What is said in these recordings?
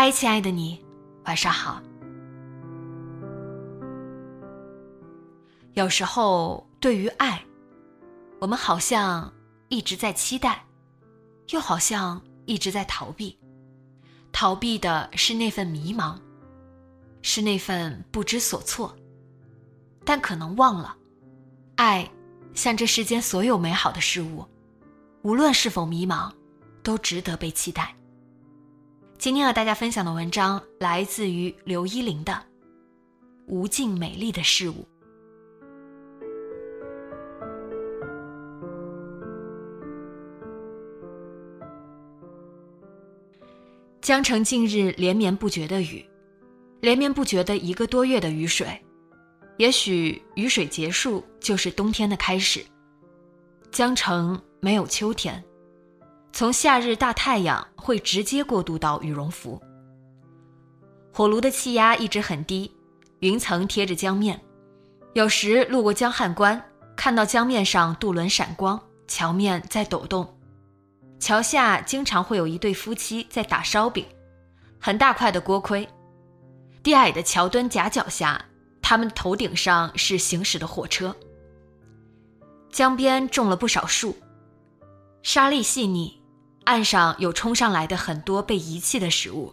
嗨，亲爱的你，晚上好。有时候，对于爱，我们好像一直在期待，又好像一直在逃避。逃避的是那份迷茫，是那份不知所措。但可能忘了，爱像这世间所有美好的事物，无论是否迷茫，都值得被期待。今天和大家分享的文章来自于刘依林的《无尽美丽的事物》。江城近日连绵不绝的雨，连绵不绝的一个多月的雨水，也许雨水结束就是冬天的开始。江城没有秋天。从夏日大太阳会直接过渡到羽绒服。火炉的气压一直很低，云层贴着江面。有时路过江汉关，看到江面上渡轮闪光，桥面在抖动。桥下经常会有一对夫妻在打烧饼，很大块的锅盔。低矮的桥墩夹角下，他们头顶上是行驶的火车。江边种了不少树，沙粒细腻。岸上有冲上来的很多被遗弃的食物，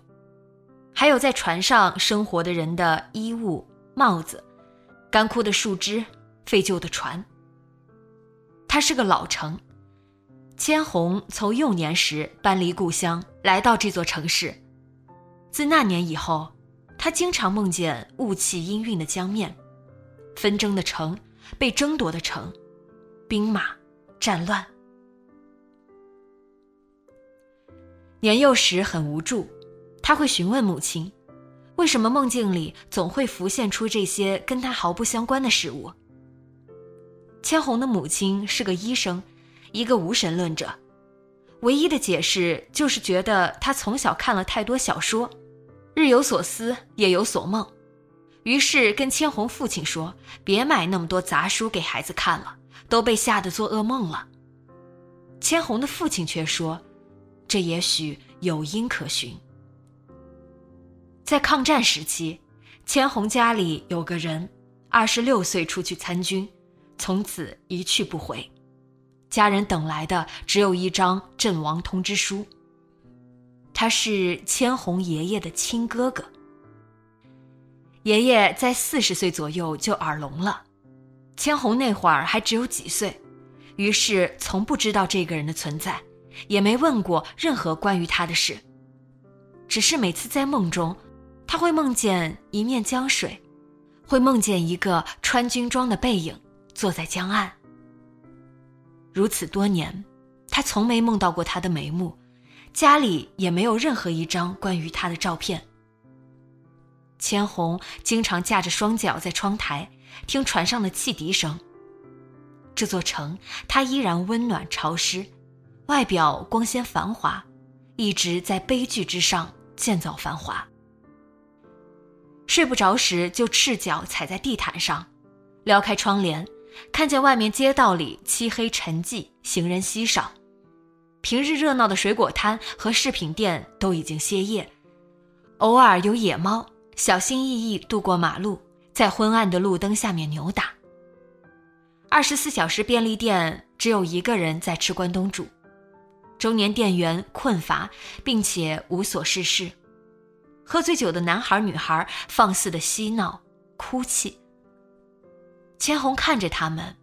还有在船上生活的人的衣物、帽子、干枯的树枝、废旧的船。它是个老城，千红从幼年时搬离故乡，来到这座城市。自那年以后，他经常梦见雾气氤氲的江面，纷争的城，被争夺的城，兵马，战乱。年幼时很无助，他会询问母亲：“为什么梦境里总会浮现出这些跟他毫不相关的事物？”千红的母亲是个医生，一个无神论者，唯一的解释就是觉得他从小看了太多小说，日有所思，夜有所梦，于是跟千红父亲说：“别买那么多杂书给孩子看了，都被吓得做噩梦了。”千红的父亲却说。这也许有因可循。在抗战时期，千红家里有个人，二十六岁出去参军，从此一去不回，家人等来的只有一张阵亡通知书。他是千红爷爷的亲哥哥。爷爷在四十岁左右就耳聋了，千红那会儿还只有几岁，于是从不知道这个人的存在。也没问过任何关于他的事，只是每次在梦中，他会梦见一面江水，会梦见一个穿军装的背影坐在江岸。如此多年，他从没梦到过他的眉目，家里也没有任何一张关于他的照片。千红经常架着双脚在窗台听船上的汽笛声。这座城，它依然温暖潮湿。外表光鲜繁华，一直在悲剧之上建造繁华。睡不着时就赤脚踩在地毯上，撩开窗帘，看见外面街道里漆黑沉寂，行人稀少。平日热闹的水果摊和饰品店都已经歇业，偶尔有野猫小心翼翼渡过马路，在昏暗的路灯下面扭打。二十四小时便利店只有一个人在吃关东煮，中年店员困乏并且无所事事，喝醉酒的男孩女孩放肆的嬉闹、哭泣。千红看着他们，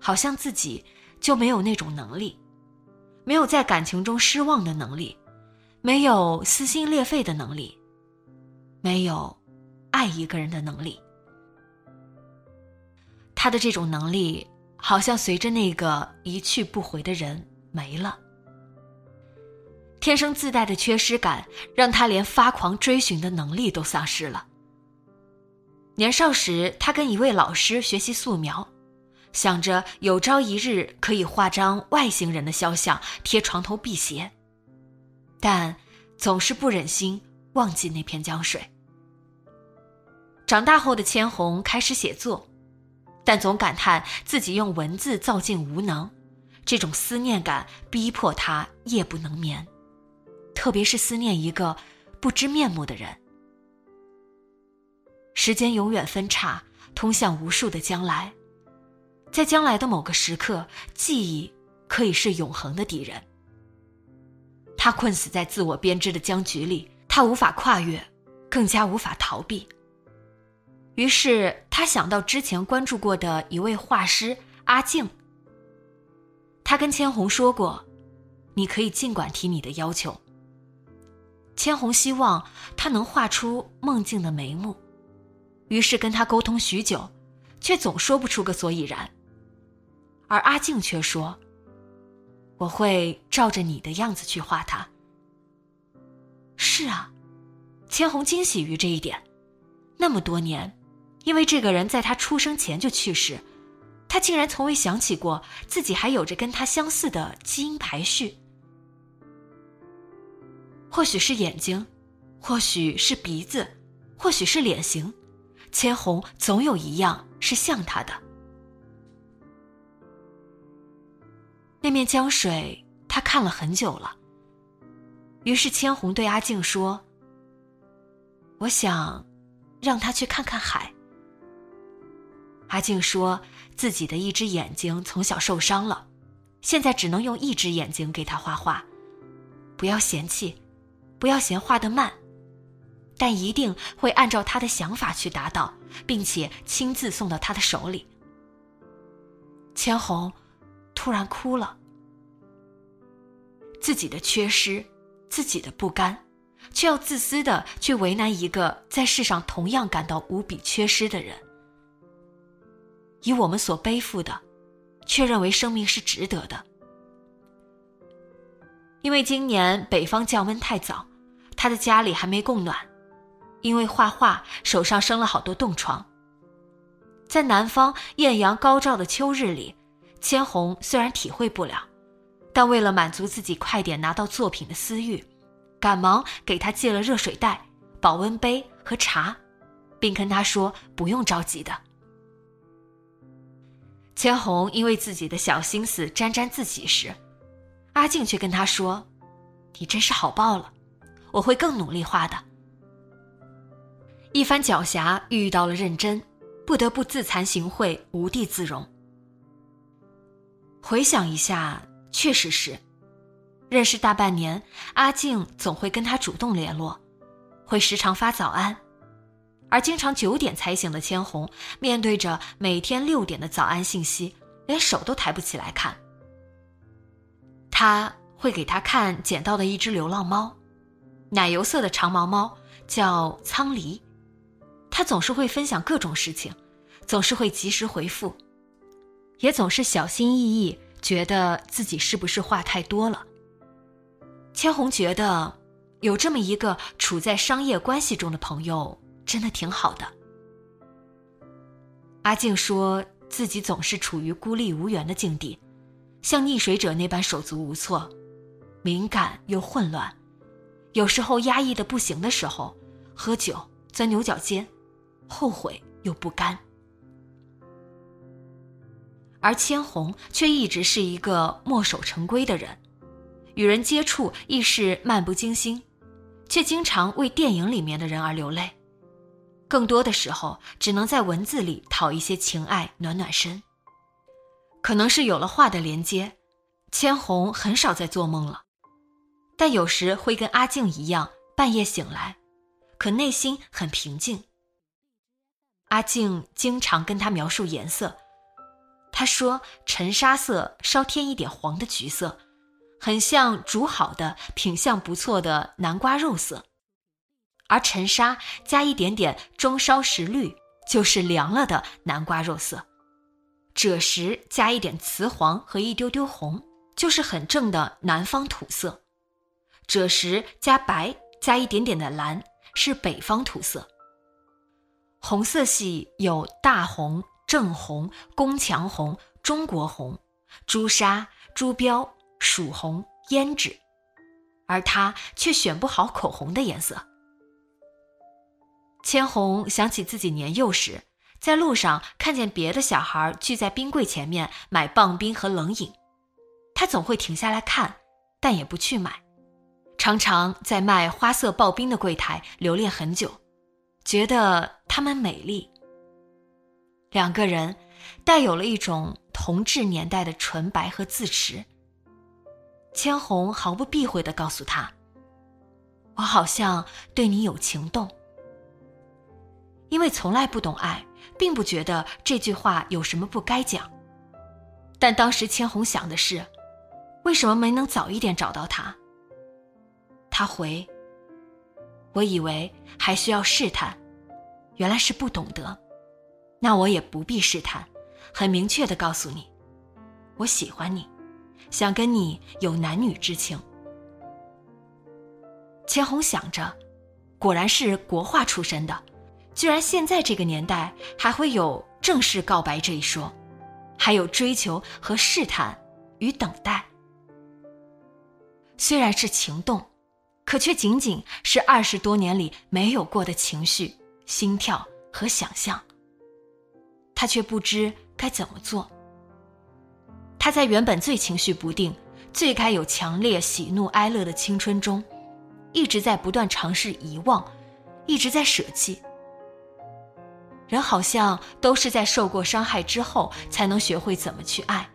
好像自己就没有那种能力，没有在感情中失望的能力，没有撕心裂肺的能力，没有爱一个人的能力。他的这种能力，好像随着那个一去不回的人没了。天生自带的缺失感，让他连发狂追寻的能力都丧失了。年少时，他跟一位老师学习素描，想着有朝一日可以画张外星人的肖像贴床头辟邪，但总是不忍心忘记那片江水。长大后的千红开始写作。但总感叹自己用文字造境无能，这种思念感逼迫他夜不能眠，特别是思念一个不知面目的人。时间永远分叉，通向无数的将来，在将来的某个时刻，记忆可以是永恒的敌人。他困死在自我编织的僵局里，他无法跨越，更加无法逃避。于是他想到之前关注过的一位画师阿静。他跟千红说过：“你可以尽管提你的要求。”千红希望他能画出梦境的眉目，于是跟他沟通许久，却总说不出个所以然。而阿静却说：“我会照着你的样子去画他。”是啊，千红惊喜于这一点，那么多年。因为这个人在他出生前就去世，他竟然从未想起过自己还有着跟他相似的基因排序。或许是眼睛，或许是鼻子，或许是脸型，千红总有一样是像他的。那面江水，他看了很久了。于是千红对阿静说：“我想，让他去看看海。”阿静说自己的一只眼睛从小受伤了，现在只能用一只眼睛给他画画。不要嫌弃，不要嫌画的慢，但一定会按照他的想法去达到，并且亲自送到他的手里。千红突然哭了，自己的缺失，自己的不甘，却要自私的去为难一个在世上同样感到无比缺失的人。以我们所背负的，却认为生命是值得的。因为今年北方降温太早，他的家里还没供暖。因为画画，手上生了好多冻疮。在南方艳阳高照的秋日里，千红虽然体会不了，但为了满足自己快点拿到作品的私欲，赶忙给他借了热水袋、保温杯和茶，并跟他说不用着急的。千红因为自己的小心思沾沾自喜时，阿静却跟他说：“你真是好报了，我会更努力画的。”一番狡黠遇到了认真，不得不自惭形秽，无地自容。回想一下，确实是，认识大半年，阿静总会跟他主动联络，会时常发早安。而经常九点才醒的千红，面对着每天六点的早安信息，连手都抬不起来看。他会给他看捡到的一只流浪猫，奶油色的长毛猫，叫苍梨。他总是会分享各种事情，总是会及时回复，也总是小心翼翼，觉得自己是不是话太多了。千红觉得，有这么一个处在商业关系中的朋友。真的挺好的。阿静说自己总是处于孤立无援的境地，像溺水者那般手足无措，敏感又混乱，有时候压抑的不行的时候，喝酒钻牛角尖，后悔又不甘。而千红却一直是一个墨守成规的人，与人接触亦是漫不经心，却经常为电影里面的人而流泪。更多的时候，只能在文字里讨一些情爱，暖暖身。可能是有了画的连接，千红很少再做梦了，但有时会跟阿静一样，半夜醒来，可内心很平静。阿静经常跟他描述颜色，他说沉沙色稍添一点黄的橘色，很像煮好的品相不错的南瓜肉色，而沉沙加一点点中烧石绿，就是凉了的南瓜肉色。赭石加一点瓷黄和一丢丢红，就是很正的南方土色；赭石加白加一点点的蓝，是北方土色。红色系有大红、正红、宫墙红、中国红、朱砂、朱标、曙红、胭脂，而他却选不好口红的颜色。千红想起自己年幼时。在路上看见别的小孩聚在冰柜前面买棒冰和冷饮，他总会停下来看，但也不去买，常常在卖花色刨冰的柜台留恋很久，觉得它们美丽。两个人带有了一种同治年代的纯白和自持。千红毫不避讳地告诉他：“我好像对你有情动。”因为从来不懂爱。并不觉得这句话有什么不该讲，但当时千红想的是，为什么没能早一点找到他？他回：“我以为还需要试探，原来是不懂得，那我也不必试探，很明确的告诉你，我喜欢你，想跟你有男女之情。”千红想着，果然是国画出身的。居然现在这个年代还会有正式告白这一说，还有追求和试探与等待。虽然是情动，可却仅仅是二十多年里没有过的情绪、心跳和想象。他却不知该怎么做。他在原本最情绪不定、最该有强烈喜怒哀乐的青春中，一直在不断尝试遗忘，一直在舍弃。人好像都是在受过伤害之后，才能学会怎么去爱，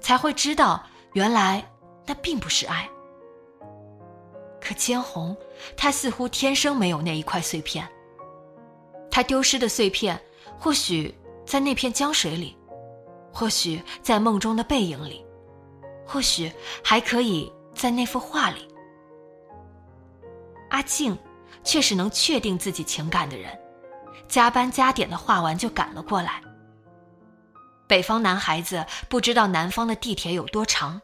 才会知道原来那并不是爱。可千红，她似乎天生没有那一块碎片。她丢失的碎片，或许在那片江水里，或许在梦中的背影里，或许还可以在那幅画里。阿静，却是能确定自己情感的人。加班加点的画完就赶了过来。北方男孩子不知道南方的地铁有多长，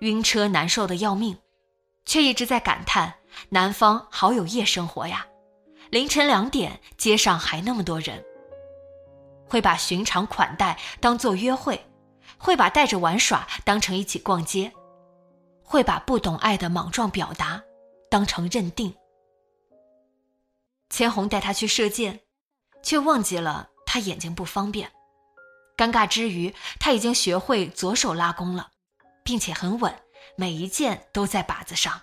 晕车难受的要命，却一直在感叹南方好有夜生活呀！凌晨两点，街上还那么多人。会把寻常款待当做约会，会把带着玩耍当成一起逛街，会把不懂爱的莽撞表达当成认定。千红带他去射箭。却忘记了他眼睛不方便，尴尬之余，他已经学会左手拉弓了，并且很稳，每一件都在靶子上。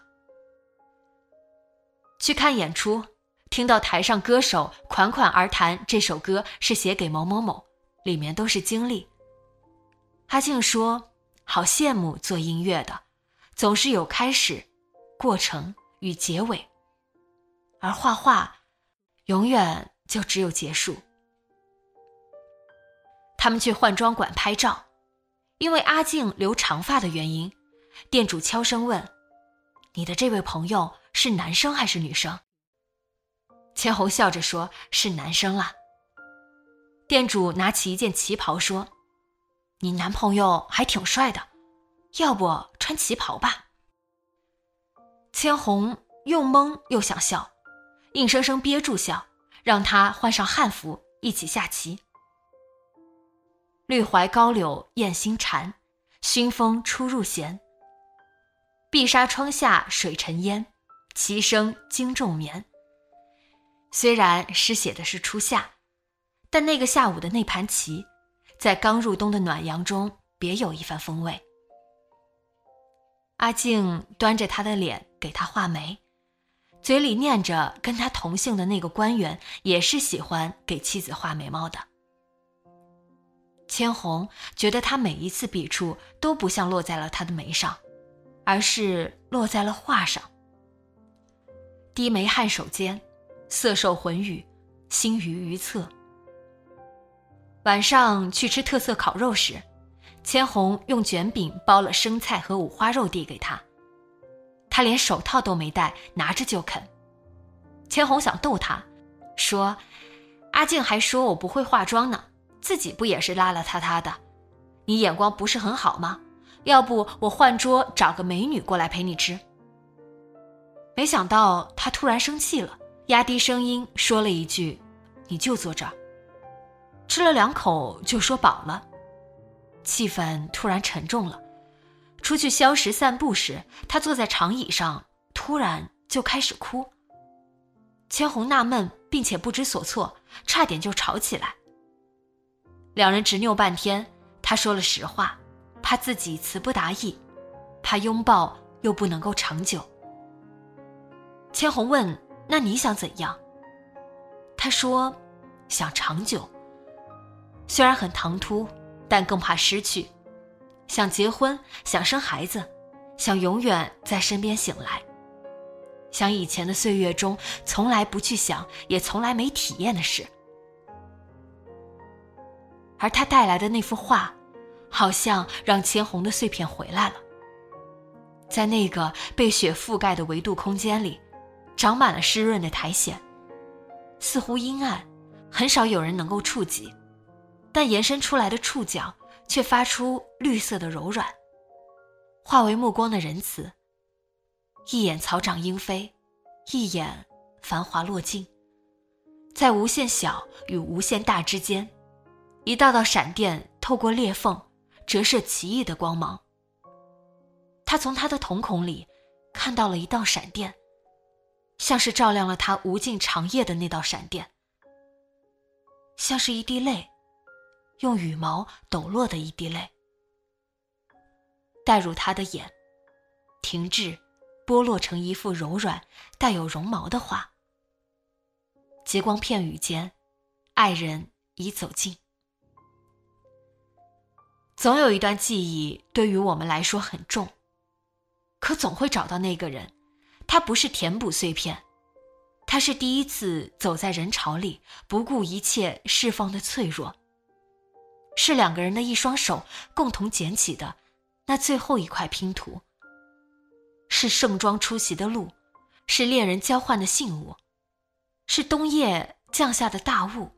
去看演出，听到台上歌手款款而谈这首歌是写给某某某，里面都是经历。阿静说：“好羡慕做音乐的，总是有开始、过程与结尾，而画画，永远。”就只有结束。他们去换装馆拍照，因为阿静留长发的原因，店主悄声问：“你的这位朋友是男生还是女生？”千红笑着说：“是男生啦。”店主拿起一件旗袍说：“你男朋友还挺帅的，要不穿旗袍吧？”千红又懵又想笑，硬生生憋住笑。让他换上汉服一起下棋。绿槐高柳燕心蝉，熏风出入弦。碧纱窗下水沉烟，棋声惊众眠。虽然诗写的是初夏，但那个下午的那盘棋，在刚入冬的暖阳中别有一番风味。阿静端着他的脸给他画眉。嘴里念着，跟他同姓的那个官员也是喜欢给妻子画眉毛的。千红觉得他每一次笔触都不像落在了他的眉上，而是落在了画上。低眉颔首间，色受魂语，心于于侧。晚上去吃特色烤肉时，千红用卷饼包了生菜和五花肉递给他，他连手套都没戴，拿着就啃。千红想逗他，说：“阿静还说我不会化妆呢。”自己不也是邋邋遢遢的？你眼光不是很好吗？要不我换桌找个美女过来陪你吃。没想到他突然生气了，压低声音说了一句：“你就坐这儿。”吃了两口就说饱了，气氛突然沉重了。出去消食散步时，他坐在长椅上，突然就开始哭。千红纳闷，并且不知所措，差点就吵起来。两人执拗半天，他说了实话，怕自己词不达意，怕拥抱又不能够长久。千红问：“那你想怎样？”他说：“想长久。虽然很唐突，但更怕失去。想结婚，想生孩子，想永远在身边醒来，想以前的岁月中从来不去想，也从来没体验的事。”而他带来的那幅画，好像让千红的碎片回来了。在那个被雪覆盖的维度空间里，长满了湿润的苔藓，似乎阴暗，很少有人能够触及，但延伸出来的触角却发出绿色的柔软，化为目光的仁慈。一眼草长莺飞，一眼繁华落尽，在无限小与无限大之间。一道道闪电透过裂缝，折射奇异的光芒。他从他的瞳孔里看到了一道闪电，像是照亮了他无尽长夜的那道闪电，像是一滴泪，用羽毛抖落的一滴泪，带入他的眼，停滞，剥落成一幅柔软、带有绒毛的画。极光片羽间，爱人已走近。总有一段记忆对于我们来说很重，可总会找到那个人，他不是填补碎片，他是第一次走在人潮里，不顾一切释放的脆弱，是两个人的一双手共同捡起的那最后一块拼图，是盛装出席的路，是恋人交换的信物，是冬夜降下的大雾，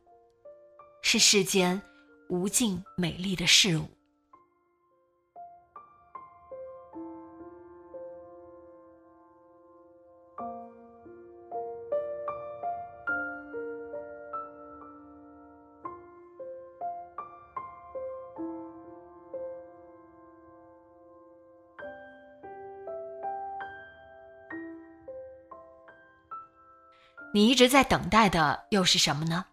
是世间无尽美丽的事物。你一直在等待的又是什么呢？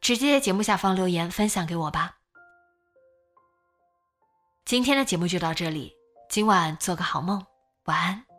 直接在节目下方留言分享给我吧。今天的节目就到这里，今晚做个好梦，晚安。